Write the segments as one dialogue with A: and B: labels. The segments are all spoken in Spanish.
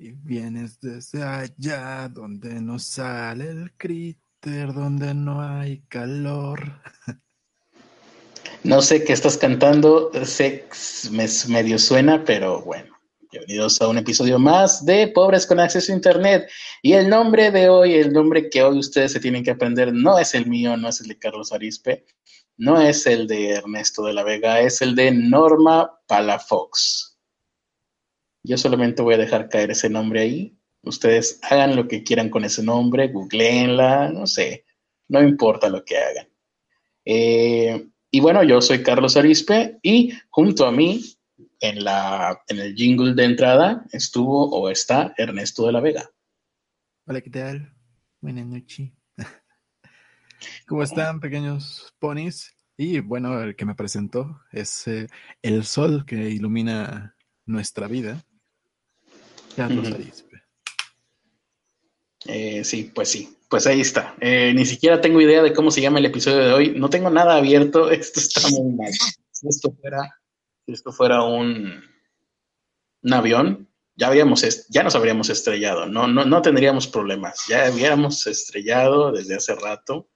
A: Y vienes desde allá donde no sale el críter, donde no hay calor.
B: No sé qué estás cantando, sé, me medio suena, pero bueno. Bienvenidos a un episodio más de Pobres con Acceso a Internet. Y el nombre de hoy, el nombre que hoy ustedes se tienen que aprender, no es el mío, no es el de Carlos Arispe, no es el de Ernesto de la Vega, es el de Norma Palafox. Yo solamente voy a dejar caer ese nombre ahí. Ustedes hagan lo que quieran con ese nombre, googleenla, no sé, no importa lo que hagan. Eh, y bueno, yo soy Carlos Arispe y junto a mí en, la, en el jingle de entrada estuvo o está Ernesto de la Vega.
A: Hola, ¿qué tal? Buenas noches. ¿Cómo están, pequeños ponis? Y bueno, el que me presentó es eh, el sol que ilumina nuestra vida.
B: Eh, sí, pues sí, pues ahí está. Eh, ni siquiera tengo idea de cómo se llama el episodio de hoy. No tengo nada abierto. Esto está muy mal. Si esto fuera, si esto fuera un, un avión, ya habíamos, ya nos habríamos estrellado. No, no, no tendríamos problemas. Ya habíamos estrellado desde hace rato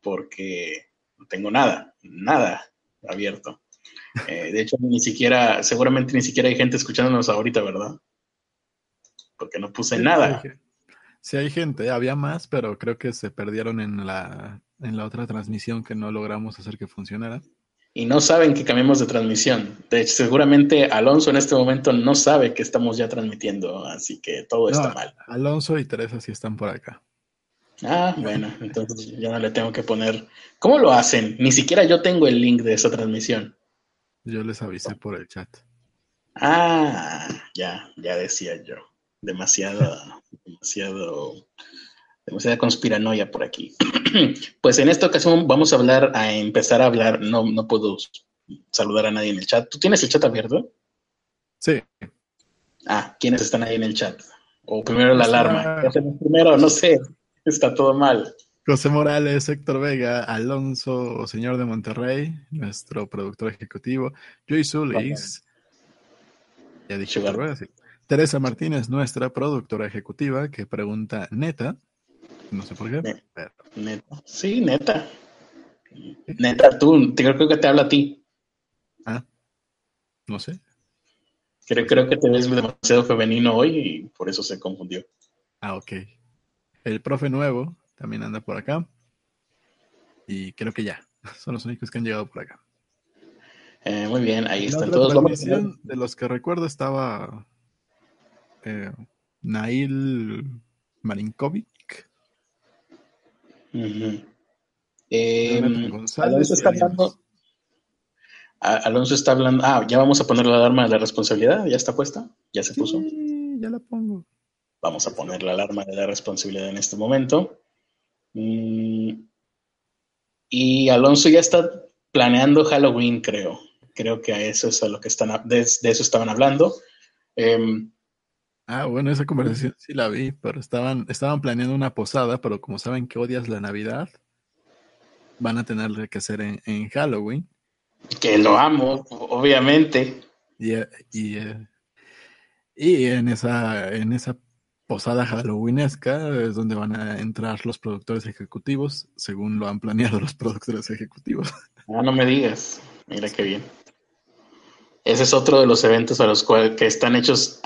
B: porque no tengo nada, nada abierto. Eh, de hecho, ni siquiera, seguramente ni siquiera hay gente escuchándonos ahorita, ¿verdad? Porque no puse nada.
A: Sí, hay gente, había más, pero creo que se perdieron en la, en la otra transmisión que no logramos hacer que funcionara.
B: Y no saben que cambiemos de transmisión. De hecho, seguramente Alonso en este momento no sabe que estamos ya transmitiendo, así que todo está mal.
A: Alonso y Teresa sí están por acá.
B: Ah, bueno, entonces ya no le tengo que poner. ¿Cómo lo hacen? Ni siquiera yo tengo el link de esa transmisión.
A: Yo les avisé por el chat.
B: Ah, ya, ya decía yo demasiado, demasiado, demasiada conspiranoia por aquí. pues en esta ocasión vamos a hablar, a empezar a hablar, no, no puedo saludar a nadie en el chat. ¿Tú tienes el chat abierto?
A: Sí.
B: Ah, ¿quiénes están ahí en el chat? O primero la alarma. Primero, no sé, está todo mal.
A: José Morales, Héctor Vega, Alonso, señor de Monterrey, nuestro productor ejecutivo, Joy Zulis. Ya dije, sí. Teresa Martínez, nuestra productora ejecutiva, que pregunta neta. No sé por qué.
B: Neta. Sí, neta. Neta, tú, creo que te habla a ti.
A: Ah, no sé.
B: Creo, creo que te ves demasiado femenino hoy y por eso se confundió.
A: Ah, ok. El profe nuevo también anda por acá. Y creo que ya. Son los únicos que han llegado por acá.
B: Eh, muy bien, ahí están
A: todos. de los que recuerdo estaba eh, Nail Marinkovic.
B: Em, Alonso está hablando. Alonso está hablando. Ah, ya vamos a poner la alarma de la responsabilidad. ¿Ya está puesta? ¿Ya se puso?
A: ya la pongo.
B: Vamos a poner la alarma de la responsabilidad en este momento. Mm, y Alonso ya está planeando Halloween, creo. Creo que a eso es a lo que están, de, eso estaban hablando. Em,
A: Ah, bueno, esa conversación sí la vi, pero estaban, estaban planeando una posada, pero como saben que odias la Navidad, van a tener que hacer en, Halloween.
B: Que lo amo, obviamente.
A: Y, y, eh, y, en esa, en esa posada halloweenesca es donde van a entrar los productores ejecutivos, según lo han planeado los productores ejecutivos.
B: Ah, no me digas. Mira qué bien. Ese es otro de los eventos a los cuales que están hechos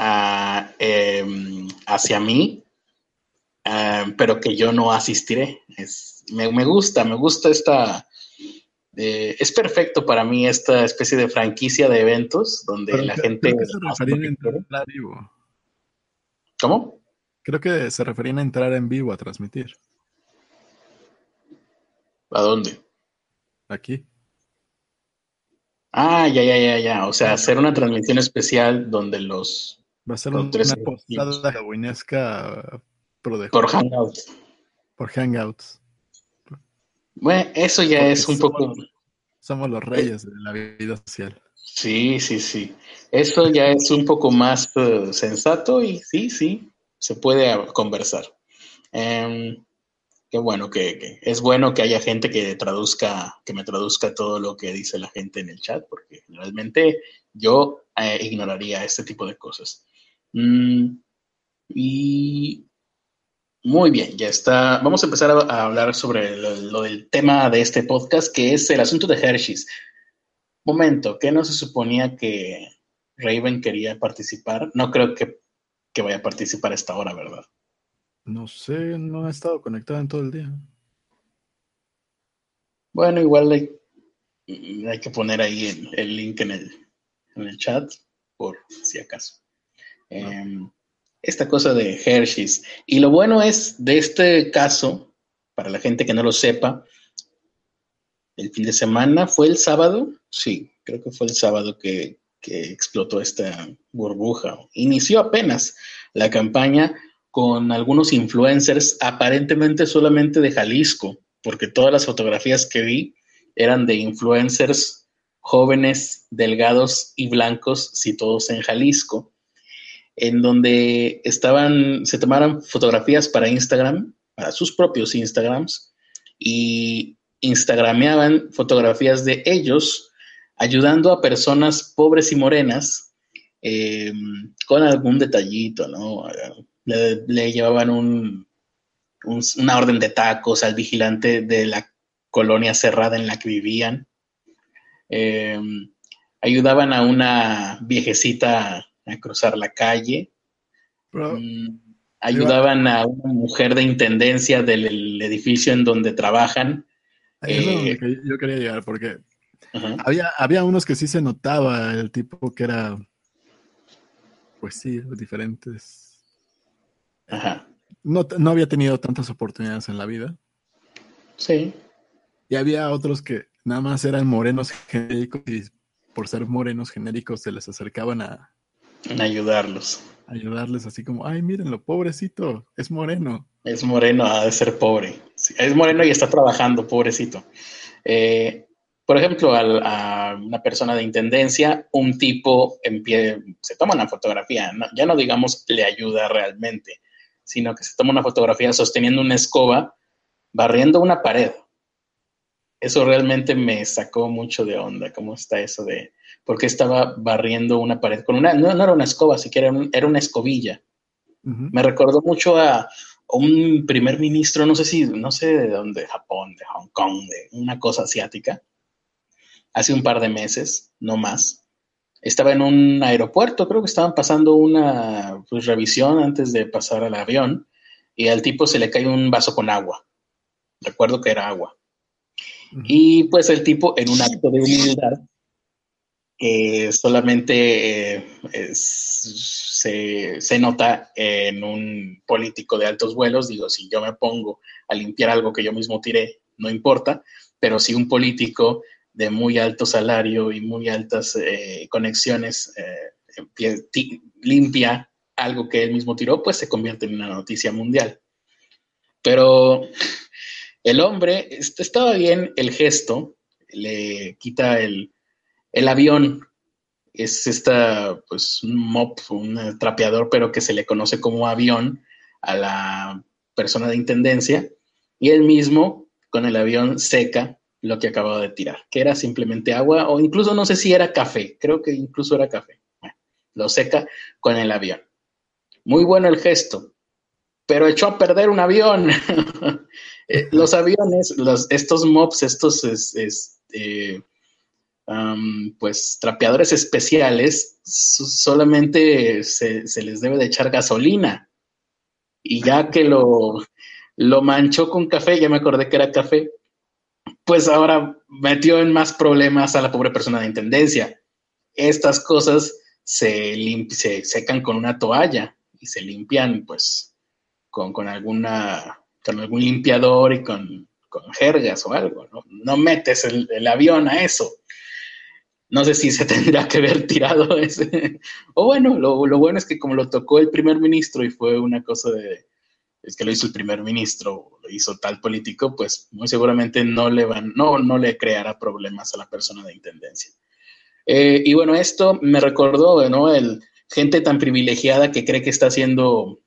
B: em, hacia mí, em, pero que yo no asistiré. me, gusta, me gusta esta. Eh, es perfecto para mí esta especie de franquicia de eventos donde la gente.
A: Creo que se referían a entrar vivo.
B: ¿Cómo?
A: Creo que se referían a entrar en vivo a transmitir.
B: ¿A dónde?
A: Aquí.
B: Ah, ya, ya, ya, ya. O sea, hacer una transmisión especial donde los.
A: Va a ser una postada halloweenesca
B: por Hangouts.
A: Por Hangouts.
B: Bueno, eso ya es un poco.
A: Somos los reyes de la vida social.
B: Sí, sí, sí. Eso ya es un poco más eh, sensato y sí, sí, se puede conversar. Em, qué bueno que, es bueno que haya gente que traduzca, que me traduzca todo lo que dice la gente en el chat, porque realmente yo eh, ignoraría este tipo de cosas. Mm, Y muy bien, ya está. Vamos a empezar a, hablar sobre lo, del tema de este podcast, que es el asunto de Hershey's. Momento, ¿qué no se suponía que Raven quería participar? No creo que, que vaya a participar esta hora, ¿verdad?
A: No sé, no ha estado conectado en todo el día.
B: Bueno, igual hay, hay que poner ahí el, link en el, en el, chat, por si acaso. Em, esta cosa de Hershey's. Y lo bueno es de este caso, para la gente que no lo sepa, el fin de semana fue el sábado, sí, creo que fue el sábado que, que explotó esta burbuja. Inició apenas la campaña con algunos influencers, aparentemente solamente de Jalisco, porque todas las fotografías que vi eran de influencers jóvenes, delgados y blancos, situados en Jalisco, en donde estaban, se tomaron fotografías para Instagram, para sus propios Instagrams, y instagrameaban fotografías de ellos ayudando a personas pobres y morenas eh, con algún detallito, ¿no? Le, llevaban un, una orden de tacos al vigilante de la colonia cerrada en la que vivían. Eh, ayudaban a una viejecita a cruzar la calle. Mm, ayudaban a una mujer de intendencia del edificio en donde trabajan.
A: Eh, yo quería llegar porque había, había unos que sí se notaba el tipo que era, pues sí, diferentes
B: Ajá.
A: No, no había tenido tantas oportunidades en la vida.
B: Sí.
A: Y había otros que nada más eran morenos genéricos y por ser morenos genéricos se les acercaban a...
B: ayudarlos.
A: Ayudarles así como, ay, mírenlo, pobrecito, es moreno.
B: Es moreno, ha de ser pobre. es moreno y está trabajando, pobrecito. Eh, por ejemplo, a una persona de intendencia, un tipo en pie, se toma una fotografía, ya no digamos le ayuda realmente, sino que se toma una fotografía sosteniendo una escoba, barriendo una pared. Eso realmente me sacó mucho de onda, cómo está eso de, por qué estaba barriendo una pared con una, no, era una escoba, siquiera era, una escobilla. Me recordó mucho a, un primer ministro, no sé si, no sé de dónde, Japón, de Hong Kong, de una cosa asiática, hace un par de meses, no más, estaba en un aeropuerto, creo que estaban pasando una pues, revisión antes de pasar al avión y al tipo se le cae un vaso con agua. Recuerdo que era agua. Y pues el tipo, en un acto de humildad, que solamente eh, se, se, nota en un político de altos vuelos, digo, si yo me pongo a limpiar algo que yo mismo tiré, no importa, pero si un político de muy alto salario y muy altas eh, conexiones eh, limpia algo que él mismo tiró, pues se convierte en una noticia mundial. Pero el hombre, estaba bien el gesto, le quita el, el avión, es esta, pues un mop, un trapeador, pero que se le conoce como avión a la persona de intendencia, y él mismo con el avión seca lo que acababa de tirar, que era simplemente agua o incluso no sé si era café, creo que incluso era café. lo seca con el avión. Muy bueno el gesto, pero echó a perder un avión. Eh, los aviones, los, estos mops, estos este, pues trapeadores especiales, solamente se, se, les debe de echar gasolina. Y ya que lo, lo manchó con café, ya me acordé que era café, pues ahora metió en más problemas a la pobre persona de intendencia. Estas cosas se, se secan con una toalla y se limpian pues con, alguna, con algún limpiador y con, jergas o algo, ¿no? Metes el, avión a eso. No sé si se tendrá que haber tirado ese. O bueno, lo, lo bueno es que como lo tocó el primer ministro y fue una cosa de, es que lo hizo el primer ministro, hizo tal político, pues muy seguramente no le van, no, no le creará problemas a la persona de intendencia. Eh, y bueno, esto me recordó, ¿no? El gente tan privilegiada que cree que está haciendo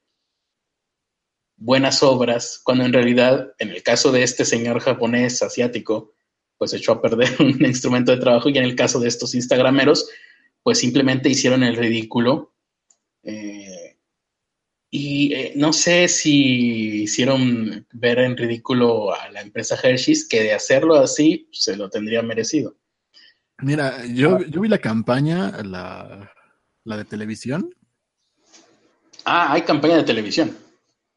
B: buenas obras, cuando en realidad, en el caso de este señor japonés asiático, pues echó a perder un instrumento de trabajo y en el caso de estos instagrameros, pues simplemente hicieron el ridículo. Eh, Y eh, no sé si hicieron ver en ridículo a la empresa Hershey's, que de hacerlo así se lo tendría merecido.
A: Mira, yo, yo vi la campaña, la, la de televisión.
B: Ah, hay campaña de televisión.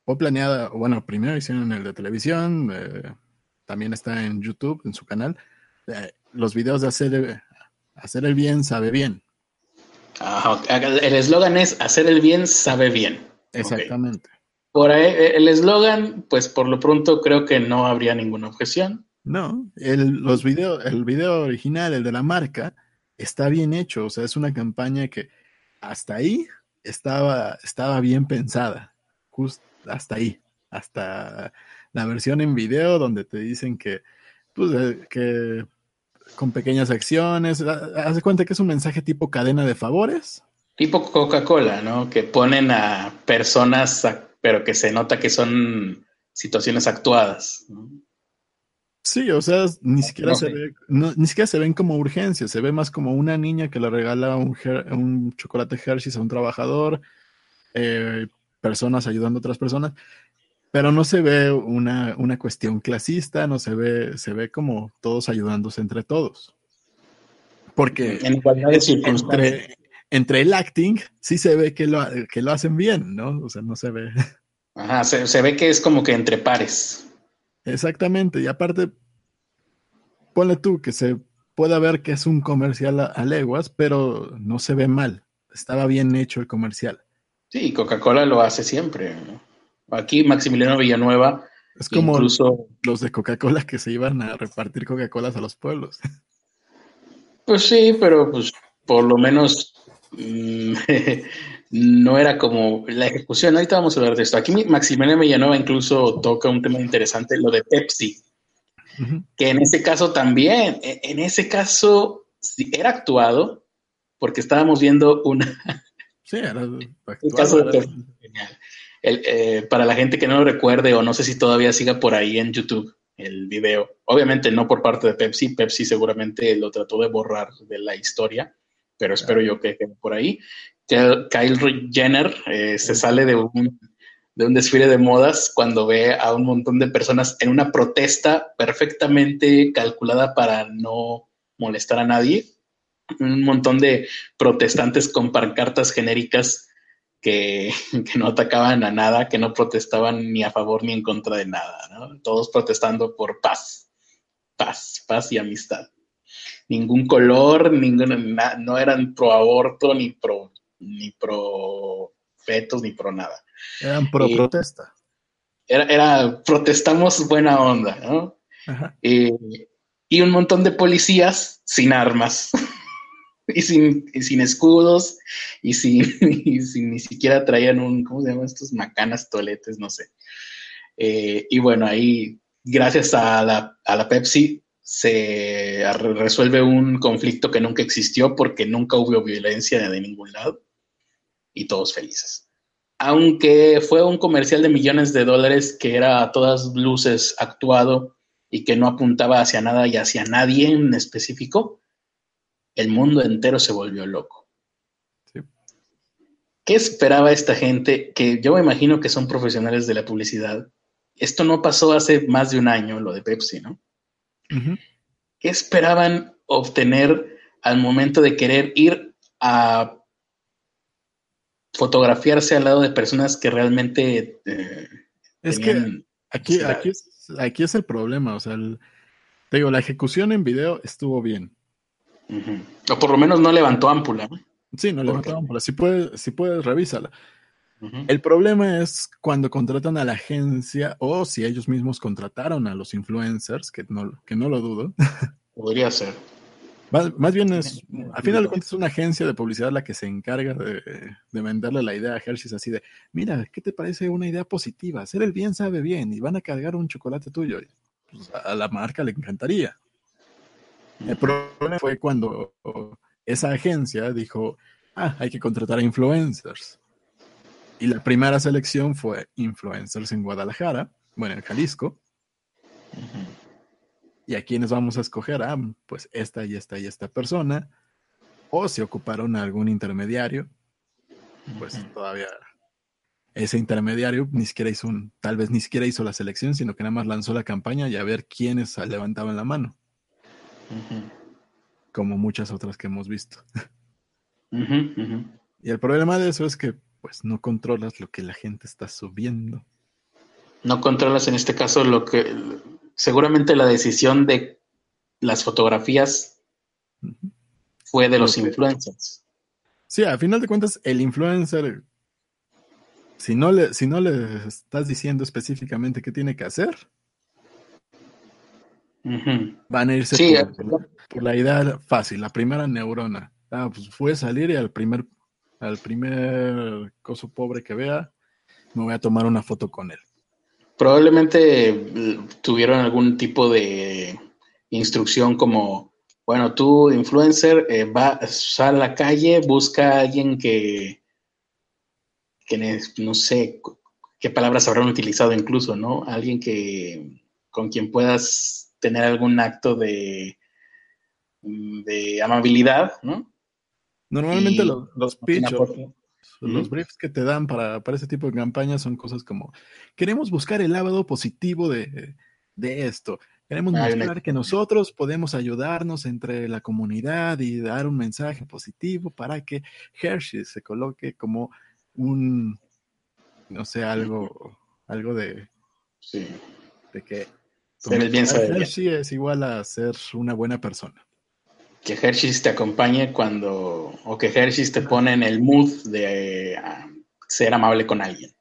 A: Fue planeada, bueno, primero hicieron el de televisión, eh, también está en YouTube, en su canal. Eh, los videos de hacer, hacer el bien sabe bien.
B: el eslogan es hacer el bien sabe bien.
A: Exactamente.
B: Por ahí, eh, el eslogan, pues por lo pronto creo que no habría ninguna objeción.
A: No, el, los video, el video original, el de la marca, está bien hecho. O sea, es una campaña que hasta ahí estaba, estaba bien pensada. Justo hasta ahí. Hasta la versión en video donde te dicen que, pues, eh, que con pequeñas acciones, haz de cuenta que es un mensaje tipo cadena de favores.
B: Tipo Coca-Cola, ¿no? Que ponen a personas, pero que se nota que son situaciones actuadas.
A: Sí, o sea, ni siquiera se ve, ni siquiera se ven como urgencia, se ve más como una niña que le regala un, un chocolate Hershey's a un trabajador, eh, personas ayudando a otras personas, pero no se ve una, una, cuestión clasista, no se ve, se ve como todos ayudándose entre todos. Porque en entre, entre el acting sí se ve que lo, que lo hacen bien, ¿no? O sea, no se ve.
B: Ajá, se, ve que es como que entre pares.
A: Exactamente, y aparte, ponle tú que se pueda ver que es un comercial a leguas, pero no se ve mal. Estaba bien hecho el comercial.
B: Sí, Coca-Cola lo hace siempre. Aquí Maximiliano Villanueva.
A: Es como incluso... los de Coca-Cola que se iban a repartir Coca-Colas a los pueblos.
B: Pues sí, pero pues por lo menos no era como la ejecución. Ahorita vamos a hablar de esto. Aquí Maximiliano Villanueva incluso toca un tema interesante, lo de Pepsi. Que en ese caso también, e, en ese caso era actuado, porque estábamos viendo una,
A: Sí, era caso
B: eh, para la gente que no lo recuerde o no sé si todavía siga por ahí en YouTube el video, obviamente no por parte de Pepsi, Pepsi seguramente lo trató de borrar de la historia, pero espero yo que quede por ahí. Kyle Jenner eh, se sale de un, de un desfile de modas cuando ve a un montón de personas en una protesta perfectamente calculada para no molestar a nadie un montón de protestantes con pancartas genéricas que, no atacaban a nada, que no protestaban ni a favor ni en contra de nada, ¿no? Todos protestando por paz, paz, paz y amistad. Ningún color, ningún, no eran pro aborto, ni pro, ni pro fetos, ni pro nada.
A: Eran pro protesta.
B: Era, era, protestamos buena onda, ¿no? y un montón de policías sin armas. y sin, sin escudos y sin, sin, ni siquiera traían un, ¿cómo se llaman estos? Macanas, toletes, no sé. Eh, y bueno, ahí, gracias a la, a la Pepsi, se resuelve un conflicto que nunca existió porque nunca hubo violencia de ningún lado y todos felices. Aunque fue un comercial de millones de dólares que era a todas luces actuado y que no apuntaba hacia nada y hacia nadie en específico, el mundo entero se volvió loco. ¿Qué esperaba esta gente? Que yo me imagino que son profesionales de la publicidad. Esto no pasó hace más de un año, lo de Pepsi, ¿no? ¿Qué esperaban obtener al momento de querer ir a fotografiarse al lado de personas que realmente...
A: Eh, es que aquí, aquí, es, el problema, o sea, te digo, la ejecución en video estuvo bien.
B: O por lo menos no levantó ámpula.
A: Sí, no levantó ámpula. Si puedes, si puedes revísala. El problema es cuando contratan a la agencia o si ellos mismos contrataron a los influencers, que no, que no lo dudo.
B: Podría ser.
A: Más, bien es, al final de cuentas, es una agencia de publicidad la que se encarga de, venderle la idea a Hershey's así de, mira, ¿qué te parece una idea positiva? Hacer el bien sabe bien y van a cargar un chocolate tuyo. Pues, a la marca le encantaría. El problema fue cuando esa agencia dijo, ah, hay que contratar a influencers. Y la primera selección fue influencers en Guadalajara, bueno, en Jalisco. ¿Y a quiénes vamos a escoger? Ah, pues esta y esta y esta persona. O si ocuparon a algún intermediario, pues todavía ese intermediario ni siquiera hizo un, tal vez ni siquiera hizo la selección, sino que nada más lanzó la campaña y a ver quiénes levantaban la mano. Como muchas otras que hemos visto. Y el problema de eso es que pues no controlas lo que la gente está subiendo.
B: No controlas en este caso lo que seguramente la decisión de las fotografías fue de los influencers.
A: Sí, a final de cuentas, el influencer, si no le, si no le estás diciendo específicamente qué tiene que hacer, van a irse por, por, la idea fácil, la primera neurona. Ah, pues fue salir y al primer, al primer coso pobre que vea, me voy a tomar una foto con él.
B: Probablemente eh, tuvieron algún tipo de instrucción como, bueno, tú, influencer, eh, va, sal a la calle, busca a alguien que, que, no sé qué palabras habrán utilizado incluso, ¿no? Alguien que con quien puedas tener algún acto de, de amabilidad, ¿no?
A: Normalmente los, los los briefs que te dan para, para ese tipo de campañas son cosas como, queremos buscar el lado positivo de, de esto. Queremos mostrar que nosotros podemos ayudarnos entre la comunidad y dar un mensaje positivo para que Hershey se coloque como un, no sé, algo, algo de,
B: sí.
A: de que Hershey es igual a ser una buena persona
B: que Hershey's te acompañe cuando, o que Hershey's te pone en el mood de ah, ser amable con alguien.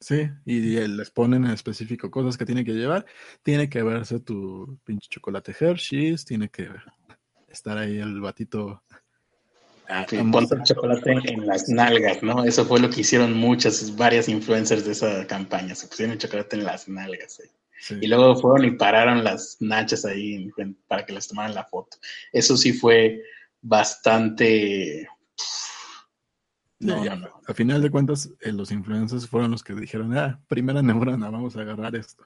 A: Sí, y les ponen en específico cosas que tiene que llevar. Tiene que verse tu pinche chocolate Hershey's, tiene que estar ahí el batito.
B: Ah, ponte el chocolate en las nalgas, ¿no? Eso fue lo que hicieron muchas, varias influencers de esa campaña. Se pusieron el chocolate en las nalgas. ¿eh? Y luego fueron y pararon las nachas ahí para que les tomaran la foto. Eso sí fue bastante...
A: No, A final de cuentas, eh, los influencers fueron los que dijeron, ah, primera neurona, vamos a agarrar esto.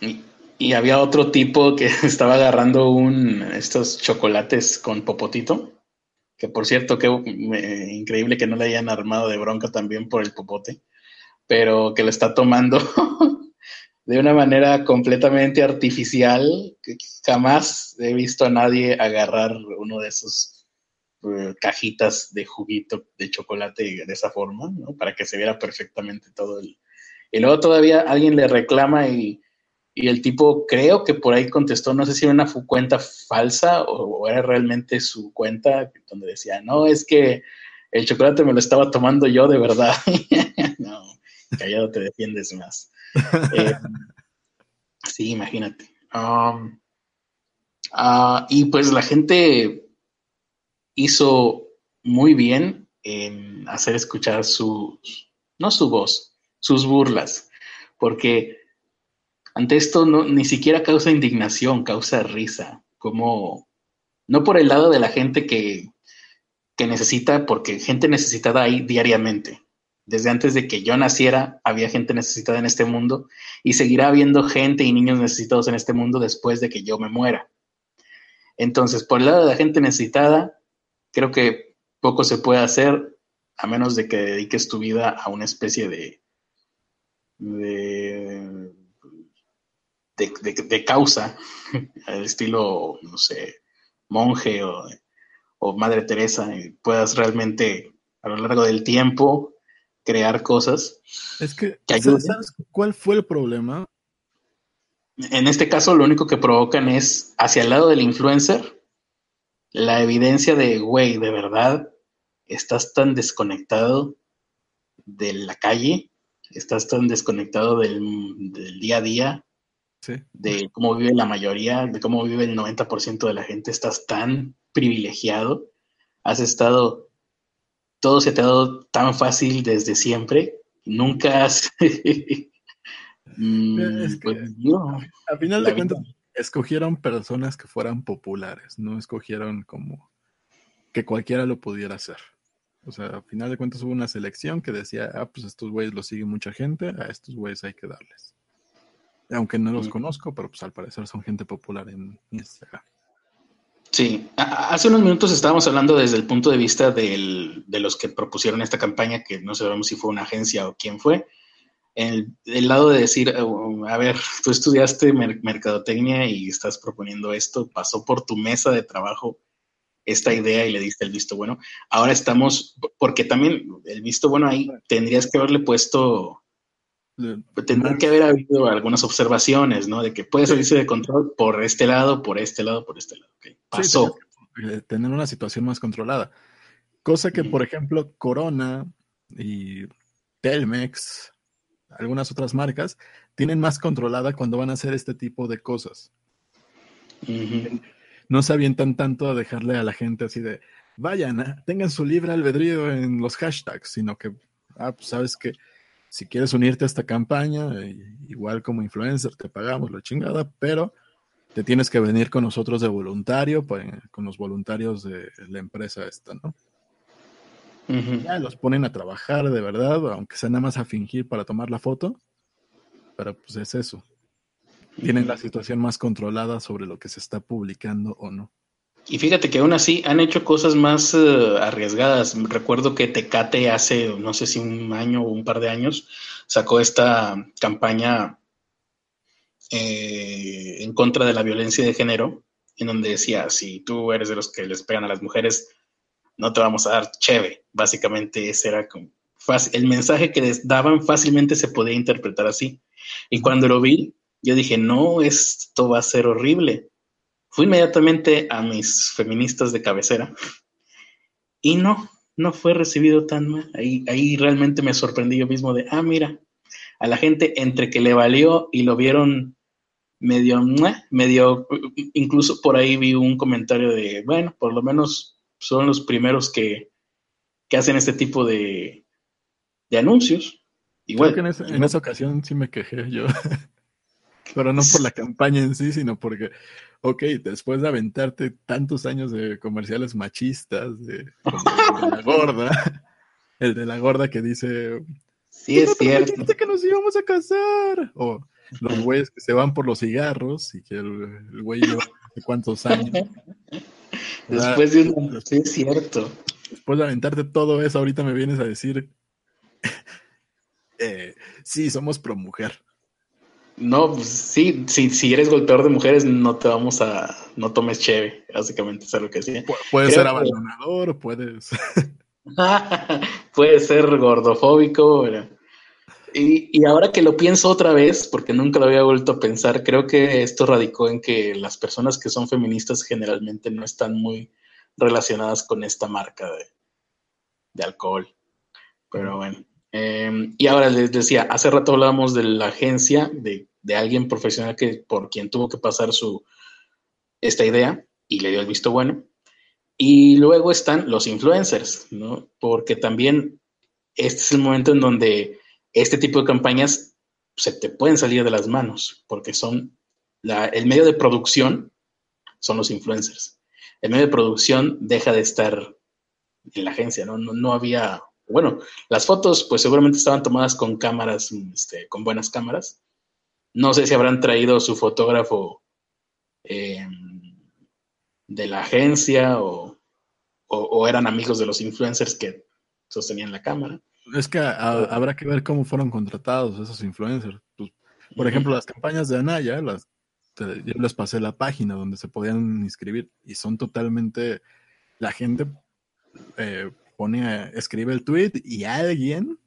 B: Y, había otro tipo que estaba agarrando un, estos chocolates con popotito, que por cierto, que increíble que no le hayan armado de bronca también por el popote, pero que lo está tomando de una manera completamente artificial. Jamás he visto a nadie agarrar uno de esos eh, cajitas de juguito de chocolate de esa forma, ¿no? Para que se viera perfectamente todo el... Y luego todavía alguien le reclama y, el tipo creo que por ahí contestó, no sé si era una cuenta falsa o, o era realmente su cuenta donde decía, no, es que el chocolate me lo estaba tomando yo de verdad. callado te defiendes más. Eh, sí, imagínate. Um, ah, y pues la gente hizo muy bien en hacer escuchar su, no su voz, sus burlas, porque ante esto no, ni siquiera causa indignación, causa risa, como no por el lado de la gente que, que necesita, porque gente necesitada hay diariamente, desde antes de que yo naciera había gente necesitada en este mundo y seguirá habiendo gente y niños necesitados en este mundo después de que yo me muera. Entonces, por el lado de la gente necesitada, creo que poco se puede hacer a menos de que dediques tu vida a una especie de, de, de, causa, al estilo, no sé, monje o, o Madre Teresa, y puedas realmente a lo largo del tiempo crear cosas.
A: Es que, ¿sabes cuál fue el problema?
B: En este caso, lo único que provocan es hacia el lado del influencer la evidencia de, güey, de verdad, estás tan desconectado de la calle, estás tan desconectado del, día a día, de cómo vive la mayoría, de cómo vive el 90% de la gente, estás tan privilegiado, has estado todo se te ha dado tan fácil desde siempre, nunca has...
A: Mm, pues, a final de cuentas, escogieron personas que fueran populares, no escogieron como que cualquiera lo pudiera hacer. O sea, a final de cuentas hubo una selección que decía, ah, pues estos güeyes los sigue mucha gente, a estos güeyes hay que darles. Aunque no los conozco, pero pues al parecer son gente popular en Instagram.
B: Sí, hace unos minutos estábamos hablando desde el punto de vista de los que propusieron esta campaña, que no sabemos si fue una agencia o quién fue. El, el lado de decir, oh, a ver, tú estudiaste mercadotecnia y estás proponiendo esto, pasó por tu mesa de trabajo esta idea y le diste el visto bueno. Ahora estamos, porque también el visto bueno ahí tendrías que haberle puesto Tendrá que haber habido algunas observaciones, ¿no? De que puede salirse de control por este lado, por este lado, por este lado. Pasó.
A: Eh, tener una situación más controlada. Cosa que, por ejemplo, Corona y Telmex, algunas otras marcas, tienen más controlada cuando van a hacer este tipo de cosas. No se avientan tanto a dejarle a la gente así de, vayan, tengan su libre albedrío en los hashtags, sino que, ah, pues sabes que si quieres unirte a esta campaña, eh, igual como influencer, te pagamos la chingada, pero te tienes que venir con nosotros de voluntario, pues, con los voluntarios de la empresa esta, ¿no? Ya los ponen a trabajar de verdad, aunque sea nada más a fingir para tomar la foto, pero pues es eso. Tienen la situación más controlada sobre lo que se está publicando o no.
B: Y fíjate que aún así han hecho cosas más eh, arriesgadas. Recuerdo que Tecate hace, no sé si un año o un par de años, sacó esta campaña eh, en contra de la violencia de género, en donde decía, si tú eres de los que les pegan a las mujeres, no te vamos a dar cheve. Básicamente ese era como fácil. El mensaje que les daban fácilmente se podía interpretar así. Y cuando lo vi, yo dije, no, esto va a ser horrible Fui inmediatamente a mis feministas de cabecera y no, no fue recibido tan mal. Ahí, ahí realmente me sorprendí yo mismo de, ah, mira, a la gente entre que le valió y lo vieron medio, medio, incluso por ahí vi un comentario de, bueno, por lo menos son los primeros que, que hacen este tipo de, de anuncios.
A: Igual. en, en esa ocasión sí me quejé yo. Pero no por la campaña en sí, sino porque ok, después de aventarte tantos años de comerciales machistas, de, de la gorda, el de la gorda que dice,
B: sí es cierto,
A: que nos íbamos a casar, o los güeyes que se van por los cigarros y que el, güey lleva cuántos años.
B: Después de un... Sí es cierto.
A: Después de aventarte todo eso, ahorita me vienes a decir, eh, sí, somos pro mujer.
B: No, pues sí, si, eres golpeador de mujeres, no te vamos a, no tomes cheve, básicamente es lo que decía.
A: puedes ser abandonador, puedes.
B: puede ser gordofóbico, y, y, ahora que lo pienso otra vez, porque nunca lo había vuelto a pensar, creo que esto radicó en que las personas que son feministas generalmente no están muy relacionadas con esta marca de, de alcohol. Pero bueno. Em, y ahora les decía, hace rato hablábamos de la agencia, de, alguien profesional que por quien tuvo que pasar su esta idea y le dio el visto bueno. Y luego están los influencers, ¿no? Porque también este es el momento en donde este tipo de campañas se te pueden salir de las manos, porque son el medio de producción son los influencers. El medio de producción deja de estar en la agencia, ¿no? No, no había bueno, las fotos pues seguramente estaban tomadas con cámaras, este, con buenas cámaras. No sé si habrán traído su fotógrafo em, de la agencia o, eran amigos de los influencers que sostenían la cámara.
A: Es que habrá que ver cómo fueron contratados esos influencers. Pues, por ejemplo, las campañas de Anaya, las, yo les pasé la página donde se podían inscribir y son totalmente la gente eh, pone, escribe el tweet y alguien,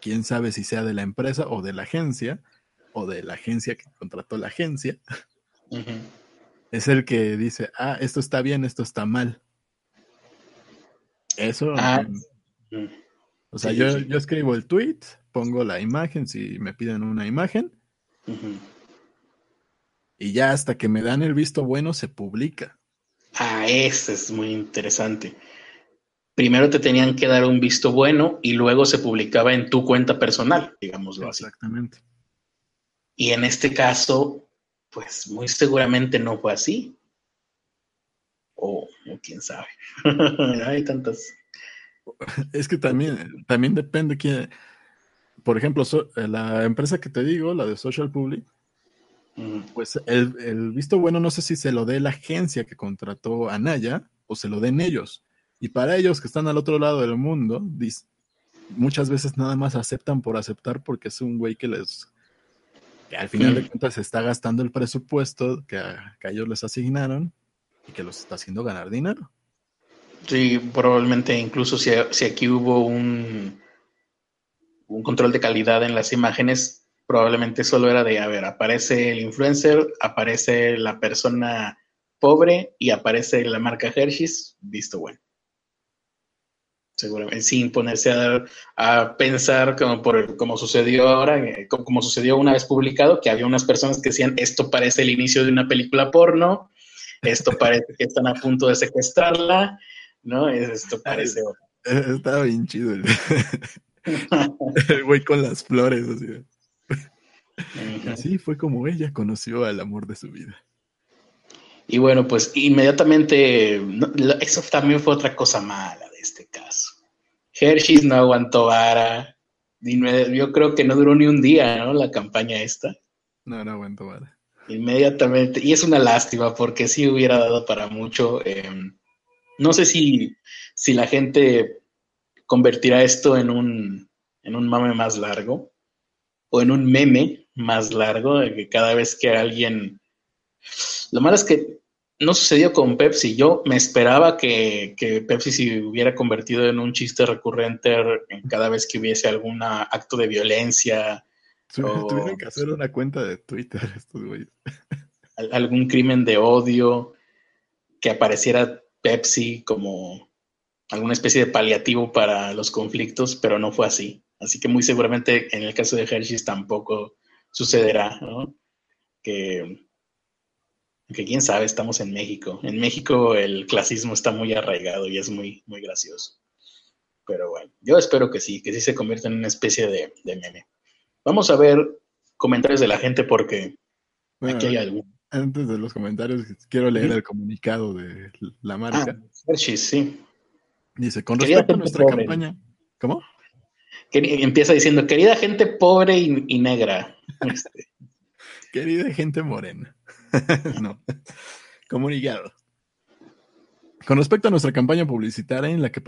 A: quién sabe si sea de la empresa o de la agencia, o de la agencia que contrató la agencia, es el que dice, ah, esto está bien, esto está mal. Eso. Ah, o sea, yo, yo, escribo el tweet, pongo la imagen, si me piden una imagen, y ya hasta que me dan el visto bueno se publica.
B: Ah, eso es muy interesante primero te tenían que dar un visto bueno y luego se publicaba en tu cuenta personal, digámoslo
A: así. Exactamente.
B: Y en este caso, pues muy seguramente no fue así. O, quién sabe. Hay tantas.
A: Es que también, también depende quién. Por ejemplo, la empresa que te digo, la de Social Public, Pues el, visto bueno no sé si se lo dé la agencia que contrató a Naya o se lo den ellos. Y para ellos que están al otro lado del mundo, muchas veces nada más aceptan por aceptar porque es un güey que les que al final de cuentas está gastando el presupuesto que que ellos les asignaron y que los está haciendo ganar dinero.
B: Sí, probablemente incluso si, si aquí hubo un, un control de calidad en las imágenes, probablemente solo era de, a ver, aparece el influencer, aparece la persona pobre y aparece la marca Hershey's, visto bueno. Seguramente, sin ponerse a, a pensar como, por, como sucedió ahora, eh, como, sucedió una vez publicado, que había unas personas que decían, esto parece el inicio de una película porno, esto parece que están a punto de secuestrarla, ¿no? Esto parece...
A: Eh, estaba bien chido el, güey con las flores, así. Así fue como ella conoció al amor de su vida.
B: Y bueno, pues inmediatamente, eso también fue otra cosa mala de este caso. Hershey's no aguantó vara. Yo creo que no duró ni un día, ¿no? La campaña esta.
A: No, no aguantó vara.
B: Inmediatamente. Y es una lástima porque sí hubiera dado para mucho. Em, no sé si, si la gente convertirá esto en un, en un mame más largo o en un meme más largo, de que cada vez que alguien... Lo malo es que no sucedió con Pepsi. Yo me esperaba que, Pepsi se hubiera convertido en un chiste recurrente en cada vez que hubiese algún acto de violencia.
A: Tuvieron que hacer una cuenta de Twitter estos güeyes.
B: Algún crimen de odio, que apareciera Pepsi como alguna especie de paliativo para los conflictos, pero no fue así. Así que muy seguramente en el caso de Hershey's tampoco sucederá, ¿no? Que, que quién sabe, estamos en México. En México el clasismo está muy arraigado y es muy, muy gracioso. Pero bueno, yo espero que sí, que sí se convierta en una especie de, meme. Vamos a ver comentarios de la gente porque aquí hay algún.
A: Antes de los comentarios, quiero leer el comunicado de la marca.
B: Ah, Hershey's, sí.
A: Dice, con respecto a nuestra campaña. ¿Cómo?
B: empieza diciendo, querida gente pobre y, negra.
A: Este. querida gente morena. no. Comunicado. Con respecto a nuestra campaña publicitaria en la que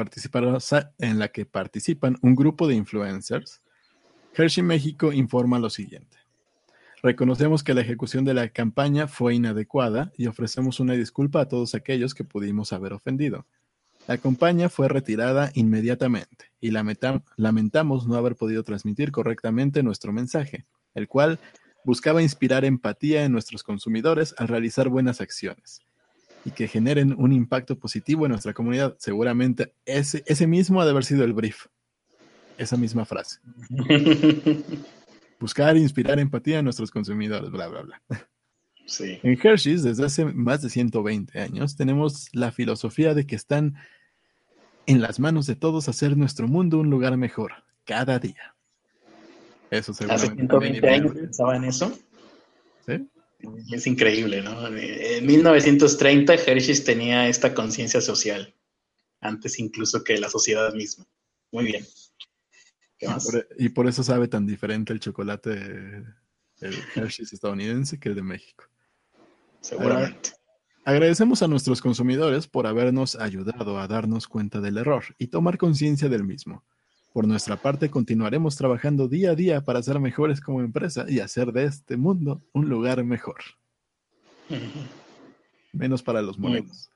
A: en la que participan un grupo de influencers, Hershey México informa lo siguiente. Reconocemos que la ejecución de la campaña fue inadecuada y ofrecemos una disculpa a todos aquellos que pudimos haber ofendido. La campaña fue retirada inmediatamente y lamentamos no haber podido transmitir correctamente nuestro mensaje, el cual buscaba inspirar empatía en nuestros consumidores al realizar buenas acciones y que generen un impacto positivo en nuestra comunidad. Seguramente ese, ese mismo ha de haber sido el brief, esa misma frase. Buscar inspirar empatía en nuestros consumidores, bla, bla, bla. En Hershey's, desde hace más de 120 años, tenemos la filosofía de que están en las manos de todos hacer nuestro mundo un lugar mejor, cada día.
B: Eso seguramente. Hace 120 años pensaba en eso. ¿Sí? Es increíble, ¿no? En 1930 Hershey's tenía esta conciencia social, antes incluso que la sociedad misma. Muy bien.
A: Y por, eso sabe tan diferente el chocolate el Hershey's estadounidense que el de México.
B: Seguramente.
A: Agradecemos a nuestros consumidores por habernos ayudado a darnos cuenta del error y tomar conciencia del mismo. Por nuestra parte, continuaremos trabajando día a día para ser mejores como empresa y hacer de este mundo un lugar mejor. Menos para los morenos.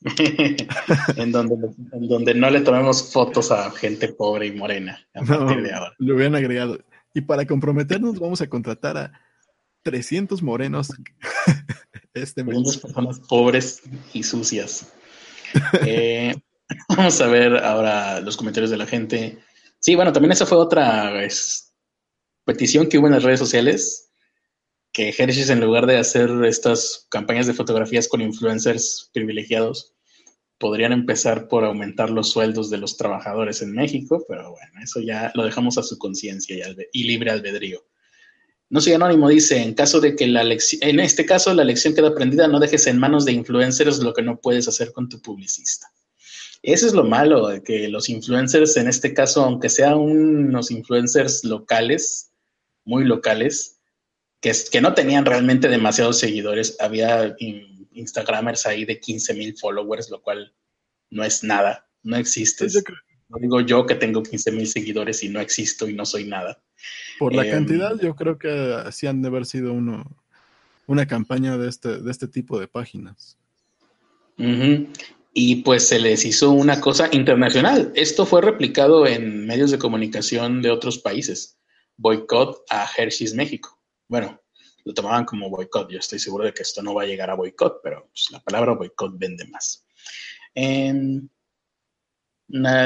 B: en, donde, en donde no le tomemos fotos a gente pobre y morena a partir de ahora.
A: Lo hubieran agregado. Y para comprometernos vamos a contratar a 300 morenos
B: este personas pobres y sucias. Eh, vamos a ver ahora los comentarios de la gente. Sí, bueno, también esa fue otra petición que hubo en las redes sociales, que Hershey's en lugar de hacer estas campañas de fotografías con influencers privilegiados, podrían empezar por aumentar los sueldos de los trabajadores en México, pero bueno, eso ya lo dejamos a su conciencia y, libre albedrío. No soy anónimo, dice, en caso de que la lección, en este caso la lección queda aprendida, no dejes en manos de influencers lo que no puedes hacer con tu publicista. Eso es lo malo, de que los influencers, en este caso, aunque sean unos influencers locales, muy locales, que, que no tenían realmente demasiados seguidores. Había Instagramers ahí de 15 mil followers, lo cual no es nada, no existe. No digo yo que tengo 15 mil seguidores y no existo y no soy nada.
A: Por la em, cantidad, yo creo que así han de haber sido uno, una campaña de este, de este tipo de páginas.
B: Y pues se les hizo una cosa internacional. Esto fue replicado en medios de comunicación de otros países. Boicot a Hershey's México. Bueno, lo tomaban como boicot. Yo estoy seguro de que esto no va a llegar a boicot, pero pues, la palabra boicot vende más.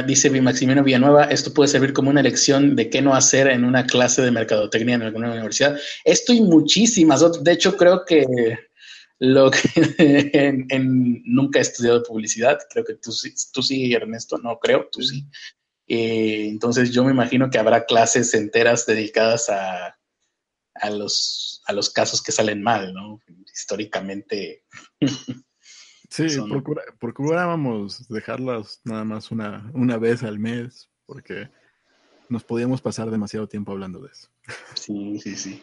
B: Dice Maximiliano Villanueva, esto puede servir como una lección de qué no hacer en una clase de mercadotecnia en alguna universidad. Esto y muchísimas otras. De hecho, creo que lo que en, nunca he estudiado publicidad, creo que tú, tú sí, Ernesto, no creo, tú sí. Eh, entonces yo me imagino que habrá clases enteras dedicadas a, a, los, a los casos que salen mal, ¿no? Históricamente.
A: Sí, procurábamos dejarlas nada más una, una vez al mes, porque nos podíamos pasar demasiado tiempo hablando de eso.
B: Sí, sí, sí.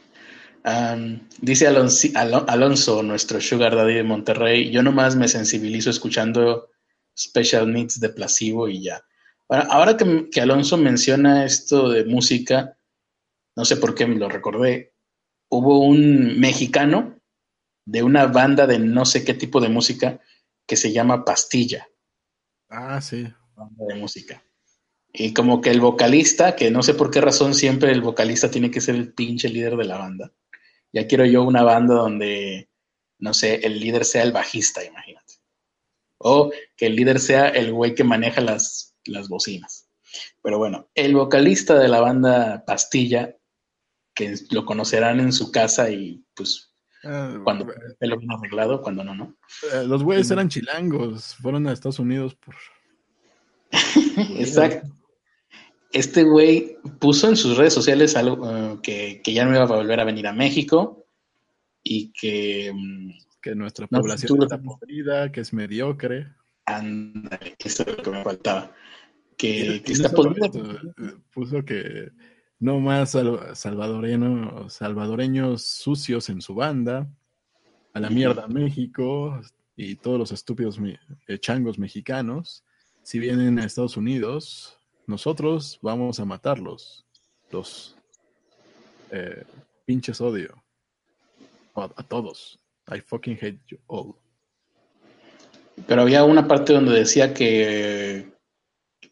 B: Dice Alonso, nuestro Sugar Daddy de Monterrey, yo nomás me sensibilizo escuchando Special Needs de Placebo y ya. Ahora, que, que, Alonso menciona esto de música, no sé por qué me lo recordé, hubo un mexicano de una banda de no sé qué tipo de música que se llama Pastilla.
A: Ah, sí.
B: Banda de música. Y como que el vocalista, que no sé por qué razón siempre el vocalista tiene que ser el pinche líder de la banda. Ya quiero yo una banda donde, no sé, el líder sea el bajista, imagínate. O que el líder sea el güey que maneja las, las bocinas. Pero bueno, el vocalista de la banda Pastilla, que lo conocerán en su casa y pues Ah, cuando lo bien arreglado, cuando no, ¿no?
A: Eh, los güeyes eran chilangos, fueron a Estados Unidos por.
B: Exacto. Este güey puso en sus redes sociales algo eh, que, ya no iba a volver a venir a México y que. Mm,
A: que nuestra población está podrida, que es mediocre.
B: Ándale, eso es lo que me faltaba. Que, que está podrida.
A: Eh, puso que no más salvadoreños, salvadoreños sucios en su banda, a la mierda México y todos los estúpidos eh, changos mexicanos. Si vienen a Estados Unidos, nosotros vamos a matarlos. Los eh, pinches odio. A, todos. I fucking hate you all.
B: Pero había una parte donde decía que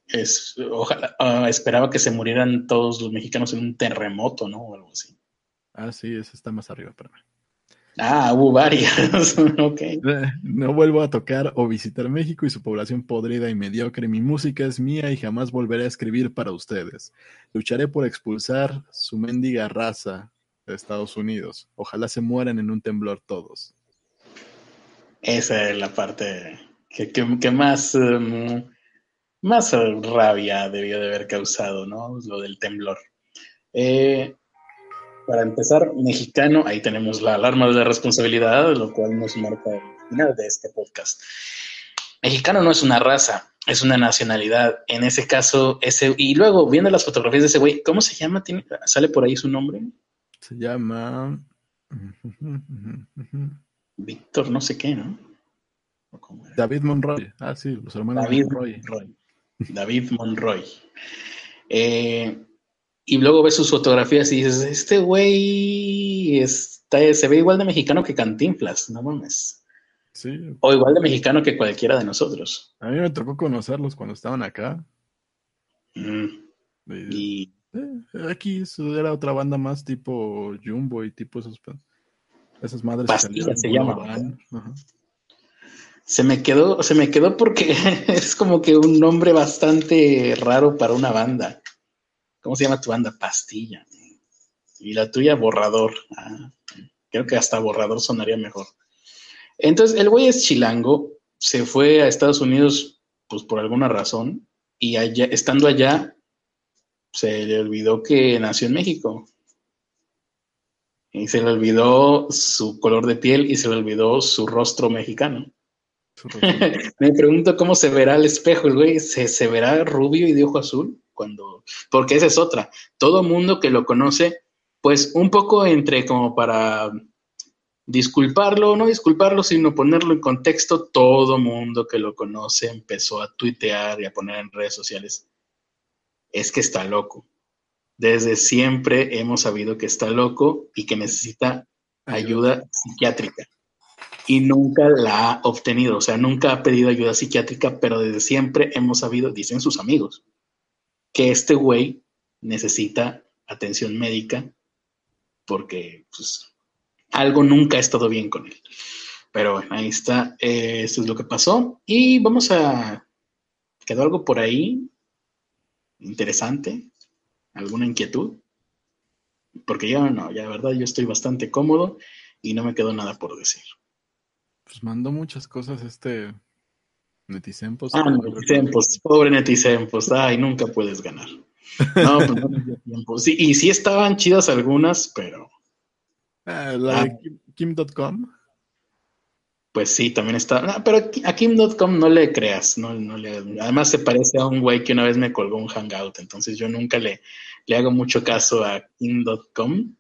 B: es, ojalá, ah, esperaba que se murieran todos los mexicanos en un terremoto, ¿no? O algo así.
A: Ah, sí, eso está más arriba para mí.
B: Ah, hubo varias. ok.
A: No vuelvo a tocar o visitar México y su población podrida y mediocre. Mi música es mía y jamás volveré a escribir para ustedes. Lucharé por expulsar su mendiga raza de Estados Unidos. Ojalá se mueran en un temblor todos.
B: Esa es la parte que, más em, más rabia debió de haber causado, ¿no? Lo del temblor. Eh, para empezar, mexicano, ahí tenemos la alarma de la responsabilidad, lo cual nos marca el final de este podcast. Mexicano no es una raza, es una nacionalidad. En ese caso, ese, y luego viendo las fotografías de ese güey, ¿cómo se llama? ¿Sale por ahí su nombre?
A: Se llama
B: Víctor, no sé qué, ¿no?
A: David Monroy. Ah, sí, los hermanos
B: David Monroy. David Monroy. Eh, y luego ves sus fotografías y dices, este güey está, se ve igual de mexicano que Cantinflas, no mames.
A: Sí.
B: O igual de mexicano que cualquiera de nosotros.
A: A mí me tocó conocerlos cuando estaban acá.
B: Mm.
A: Y, eh, aquí era otra banda más tipo Jumbo y tipo esos, esas madres.
B: Pastilla se llama se me quedó, se me quedó porque es como que un nombre bastante raro para una banda. ¿Cómo se llama tu banda? Pastilla. Y la tuya, Borrador. Ah, creo que hasta Borrador sonaría mejor. Entonces, el güey es chilango, se fue a Estados Unidos, pues por alguna razón, y allá, estando allá, se le olvidó que nació en México. Y se le olvidó su color de piel y se le olvidó su rostro mexicano. Me pregunto cómo se verá el espejo, el güey. ¿Se, verá rubio y de ojo azul? Cuando, porque esa es otra. Todo mundo que lo conoce, pues un poco entre como para disculparlo, no disculparlo, sino ponerlo en contexto, todo mundo que lo conoce empezó a tuitear y a poner en redes sociales, es que está loco. Desde siempre hemos sabido que está loco y que necesita ayuda psiquiátrica. Y nunca la ha obtenido, o sea, nunca ha pedido ayuda psiquiátrica, pero desde siempre hemos sabido, dicen sus amigos, que este güey necesita atención médica porque pues, algo nunca ha estado bien con él. Pero bueno, ahí está, eh, esto es lo que pasó. Y vamos a... ¿Quedó algo por ahí interesante? ¿Alguna inquietud? Porque yo no, ya de verdad yo estoy bastante cómodo y no me quedó nada por decir.
A: Pues mandó muchas cosas este Netisempos.
B: Ah, Netisempos, pobre Netisempos, ay, nunca puedes ganar. No, pues no tiempo. Sí, y sí estaban chidas algunas, pero.
A: Ah, la ah. Kim.com.
B: Pues sí, también está. pero a Kim.com no le creas. No, no le, además, se parece a un güey que una vez me colgó un hangout. Entonces, yo nunca le, le hago mucho caso a Kim.com.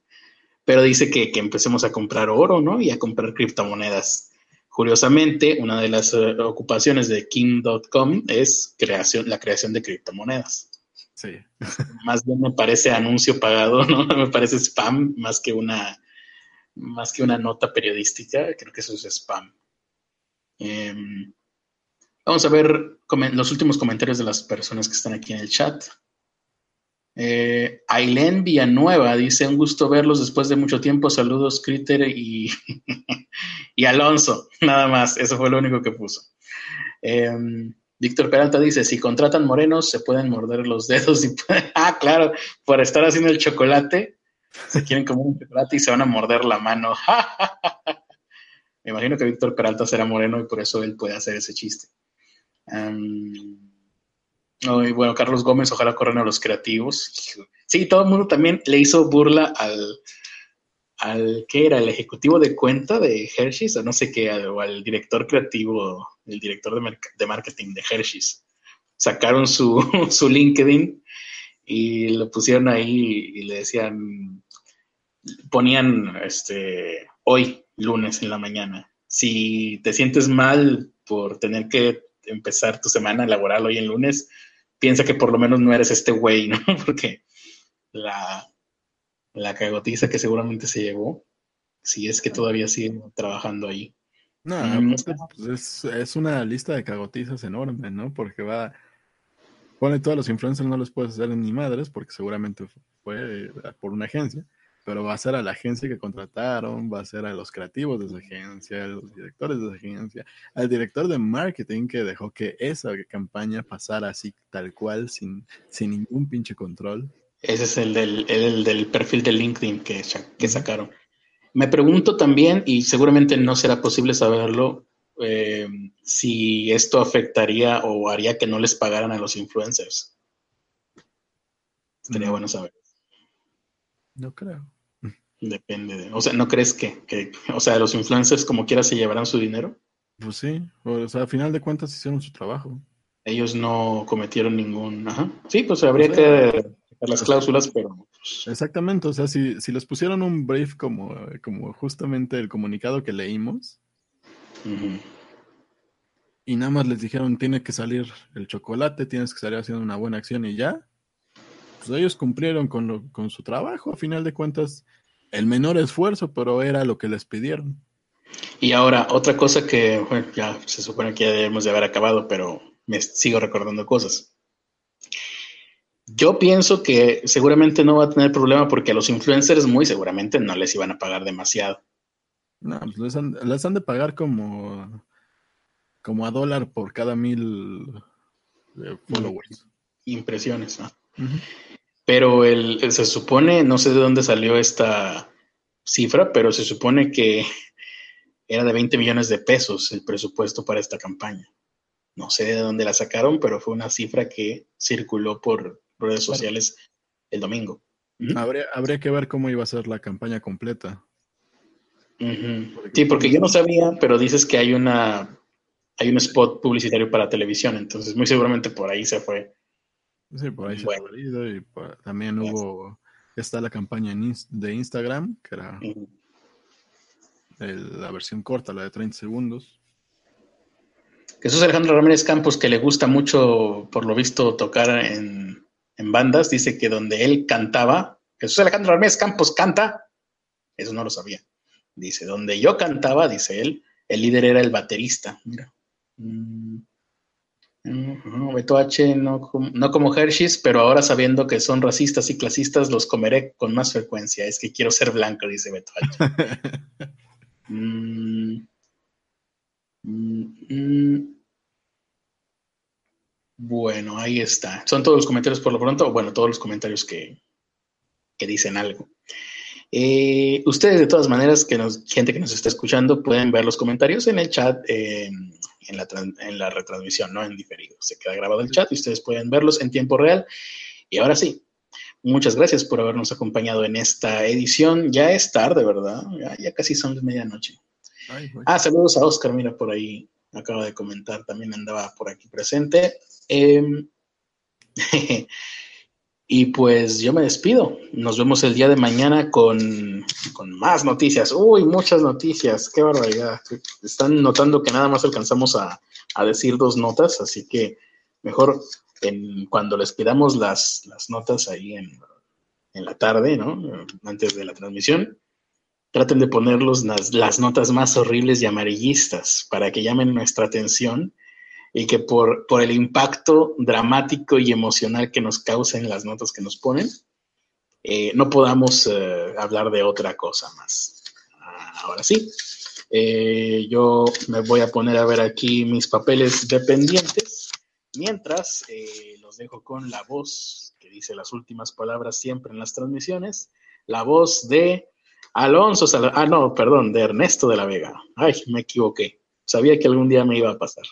B: Pero dice que, que empecemos a comprar oro, ¿no? Y a comprar criptomonedas. Curiosamente, una de las eh, ocupaciones de Kim.com es creación, la creación de criptomonedas.
A: Sí.
B: Más bien me parece anuncio pagado, ¿no? Me parece spam más que una, más que una nota periodística. Creo que eso es spam. Em, vamos a ver los últimos comentarios de las personas que están aquí en el chat. Eh, Villanueva dice: Un gusto verlos después de mucho tiempo. Saludos, Critter y, y Alonso. Nada más, eso fue lo único que puso. Eh, Víctor Peralta dice, si contratan morenos, se pueden morder los dedos y ah, claro, por estar haciendo el chocolate, se quieren comer un chocolate y se van a morder la mano. Me imagino que Víctor Peralta será moreno y por eso él puede hacer ese chiste. Y bueno, Carlos Gómez, ojalá corran a los creativos. Sí, todo el mundo también le hizo burla al, al que era el ejecutivo de cuenta de Hershey's, o no sé qué, o al director creativo, el director de, marketing de Hershey's. Sacaron su, su LinkedIn y lo pusieron ahí y le decían, ponían este hoy, lunes en la mañana. Si te sientes mal por tener que empezar tu semana laboral hoy en lunes, piensa que por lo menos no eres este güey, ¿no? Porque la, la cagotiza que seguramente se llevó, si es que todavía sigue trabajando ahí.
A: No, mm. pues es, una lista de cagotizas enorme, ¿no? Porque va, pone todos los influencers, no los puedes hacer ni madres, porque seguramente fue por una agencia, pero va a ser a la agencia que contrataron, va a ser a los creativos de esa agencia, a los directores de esa agencia, al director de marketing que dejó que esa campaña pasara así, tal cual, sin, sin ningún pinche control.
B: Ese es el del, del perfil de LinkedIn que, que, sacaron. Me pregunto también, y seguramente no será posible saberlo, eh, si esto afectaría o haría que no les pagaran a los influencers. Sería bueno saber.
A: No creo.
B: Depende de. O sea, ¿no crees que, que, o sea, los influencers como quiera se llevarán su dinero?
A: Pues sí, o sea, a final de cuentas hicieron su trabajo.
B: Ellos no cometieron ningún. Ajá. Sí, pues habría que las cláusulas, pero...
A: Pues, Exactamente, o sea, si, si les pusieron un brief como, como justamente el comunicado que leímos, y nada más les dijeron, tiene que salir el chocolate, tienes que salir haciendo una buena acción y ya, pues ellos cumplieron con, lo, con su trabajo, a final de cuentas, el menor esfuerzo, pero era lo que les pidieron.
B: Y ahora, otra cosa que, bueno, ya se supone que ya debemos de haber acabado, pero me sigo recordando cosas. Yo pienso que seguramente no va a tener problema porque a los influencers muy seguramente no les iban a pagar demasiado.
A: No, pues les han, de pagar como, como a dólar por cada mil eh, followers.
B: Impresiones, ¿no? Pero el, se supone, no sé de dónde salió esta cifra, pero se supone que era de 20 millones de pesos el presupuesto para esta campaña. No sé de dónde la sacaron, pero fue una cifra que circuló por, redes sociales el domingo.
A: habría, habría que ver cómo iba a ser la campaña completa.
B: Sí, porque yo no sabía, pero dices que hay una hay un spot publicitario para televisión, entonces muy seguramente por ahí se fue.
A: Sí, por ahí se fue y también hubo Está la campaña de Instagram, que era la versión corta, la de 30 segundos.
B: Jesús Alejandro Ramírez Campos, que le gusta mucho, por lo visto, tocar en, en bandas, dice que donde él cantaba, Jesús Alejandro Ramírez Campos canta, eso no lo sabía. Dice, donde yo cantaba, dice él, el líder era el baterista. Mira. Mm. Beto H, no, no como Hershey's, pero ahora sabiendo que son racistas y clasistas, los comeré con más frecuencia. Es que quiero ser blanco, dice Beto H. Mm. Mm, bueno, ahí está. Son todos los comentarios por lo pronto, bueno, todos los comentarios que, que dicen algo. Eh, ustedes, de todas maneras, que nos, gente que nos está escuchando, pueden ver los comentarios en el chat, eh, en, la, en la retransmisión, no en diferido. Se queda grabado el chat y ustedes pueden verlos en tiempo real. Y ahora sí, muchas gracias por habernos acompañado en esta edición. Ya es tarde, ¿verdad? Ya, casi son de medianoche. ah, saludos a Oscar, mira, por ahí acaba de comentar, también andaba por aquí presente. Eh, Y pues yo me despido. Nos vemos el día de mañana con, más noticias. Uy, muchas noticias. Qué barbaridad. Están notando que nada más alcanzamos a, decir dos notas, así que mejor en, cuando les pidamos las, notas ahí en, en, la tarde, ¿no? Antes de la transmisión, traten de ponerlos las, las notas más horribles y amarillistas para que llamen nuestra atención y que por, por el impacto dramático y emocional que nos causen las notas que nos ponen, eh, no podamos eh, hablar de otra cosa más. Ah, ahora sí, eh, yo me voy a poner a ver aquí mis papeles dependientes, mientras los dejo con la voz que dice las últimas palabras siempre en las transmisiones, la voz de Alonso, ah, no, perdón, de Ernesto de la Vega. Ay, me equivoqué. Sabía que algún día me iba a pasar.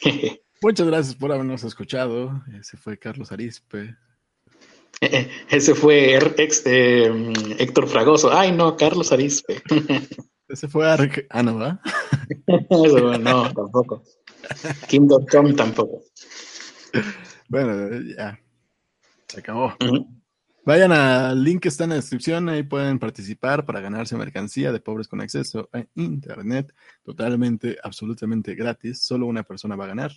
A: Muchas gracias por habernos escuchado. Ese fue Carlos Arispe.
B: Ese fue eh, Héctor Fragoso. Ay, no, Carlos Arispe.
A: Ese fue Arc. Ah, no, ¿va?
B: no, tampoco. Kim.com tampoco.
A: Bueno, ya. Se acabó. Vayan al link que está en la descripción, ahí pueden participar para ganarse mercancía de pobres con acceso a Internet, totalmente, absolutamente gratis. Solo una persona va a ganar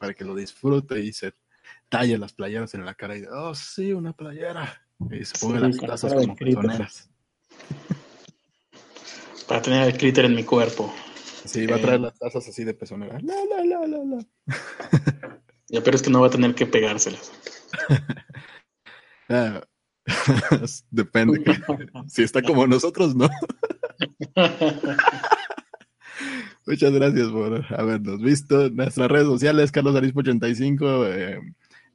A: para que lo disfrute y se talle las playeras en la cara y oh, sí, una playera. Y se ponga las tazas como personeras.
B: Para tener el clíter en mi cuerpo.
A: Sí, va a traer las tazas así de pezonera. La, la, la, la, la.
B: Ya, pero es que no va a tener que pegárselas.
A: Ah, depende. si está como nosotros, ¿no? Muchas gracias por habernos visto. Nuestras redes sociales, Carlos Arispo85, eh,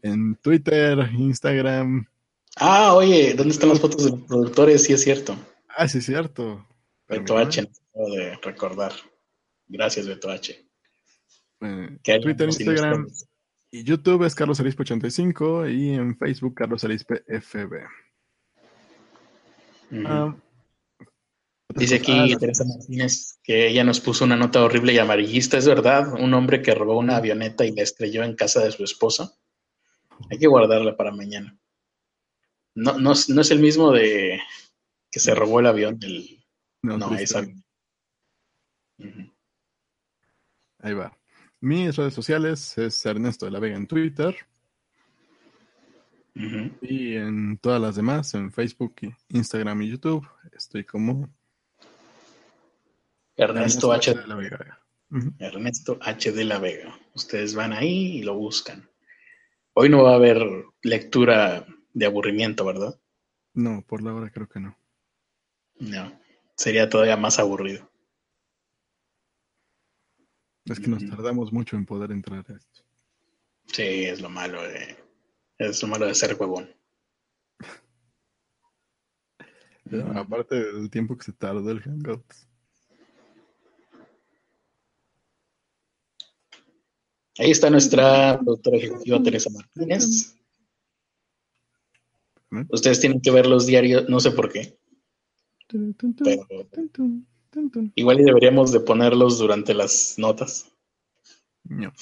A: en Twitter, Instagram.
B: Ah, oye, ¿dónde están las fotos de los productores? Sí, es cierto.
A: Ah, sí, es cierto.
B: Beto H, acabo de recordar. Gracias, Beto H.
A: Eh, Twitter, Instagram. Y YouTube es Carlos Arispe 85 y en Facebook Carlos Arispe FB.
B: Ah, Dice aquí ah, Teresa Martínez que ella nos puso una nota horrible y amarillista. ¿Es verdad? Un hombre que robó una avioneta y la estrelló en casa de su esposa. Hay que guardarla para mañana. No, no, es el mismo de que se robó el avión. no, no es
A: Ahí va. Mis redes sociales es Ernesto de la Vega en Twitter. Y en todas las demás, en Facebook, Instagram y YouTube, estoy como
B: Ernesto, H. de la Vega. Ernesto H. de la Vega. Ustedes van ahí y lo buscan. Hoy no va a haber lectura de aburrimiento, ¿verdad?
A: No, por la hora creo que no.
B: No, sería todavía más aburrido.
A: Es que nos tardamos mucho en poder entrar a esto.
B: Sí, es lo malo de, es lo malo de ser huevón.
A: aparte del tiempo que se tardó el Hangout.
B: Ahí está nuestra productora ejecutiva Teresa Martínez. Ustedes tienen que ver los diarios, no sé por qué. Pero, Igual y deberíamos de ponerlos durante las notas.
A: No.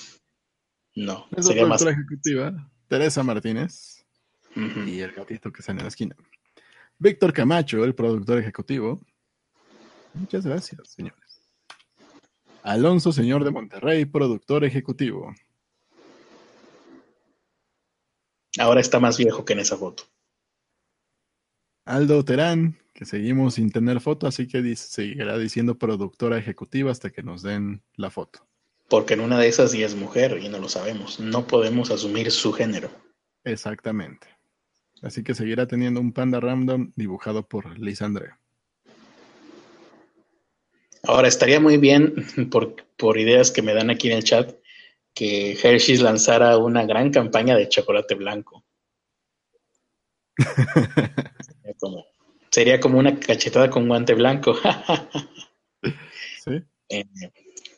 B: No,
A: sería más. ejecutiva, Teresa Martínez. y el gatito que sale en la esquina. Víctor Camacho, el productor ejecutivo. Muchas gracias, señores. Alonso, señor de Monterrey, productor ejecutivo.
B: Ahora está más viejo que en esa foto.
A: Aldo Terán, que seguimos sin tener foto, así que seguirá diciendo productora ejecutiva hasta que nos den la foto.
B: Porque en una de esas sí es mujer y no lo sabemos. No podemos asumir su género.
A: Exactamente. Así que seguirá teniendo un panda random dibujado por Liz Andrea.
B: Ahora estaría muy bien, por, por ideas que me dan aquí en el chat, que Hershey's lanzara una gran campaña de chocolate blanco. sería, como, una cachetada con guante blanco. ¿Sí? Eh,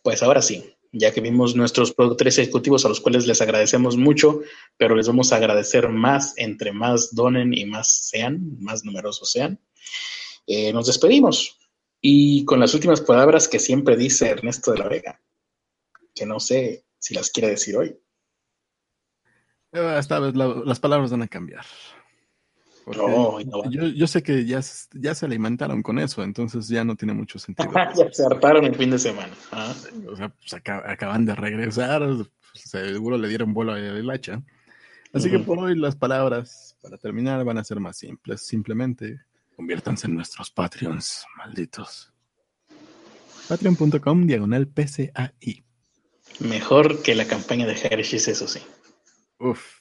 B: pues ahora sí, ya que vimos nuestros productores ejecutivos a los cuales les agradecemos mucho, pero les vamos a agradecer más entre más donen y más sean, más numerosos sean. Eh, nos despedimos y con las últimas palabras que siempre dice Ernesto de la Vega, que no sé si las quiere decir hoy.
A: Eh, esta vez las palabras van a cambiar. Yo, sé que ya, ya se alimentaron con eso, entonces ya no tiene mucho sentido.
B: ya se hartaron el fin de semana.
A: Ah. O sea, pues acaban de regresar, pues, seguro le dieron vuelo a la hacha. Así que por hoy las palabras, para terminar, van a ser más simples. Simplemente conviértanse en nuestros Patreons, malditos. Patreon.com diagonal PCAI.
B: Mejor que la campaña de Hershey's, eso sí.
A: Uf,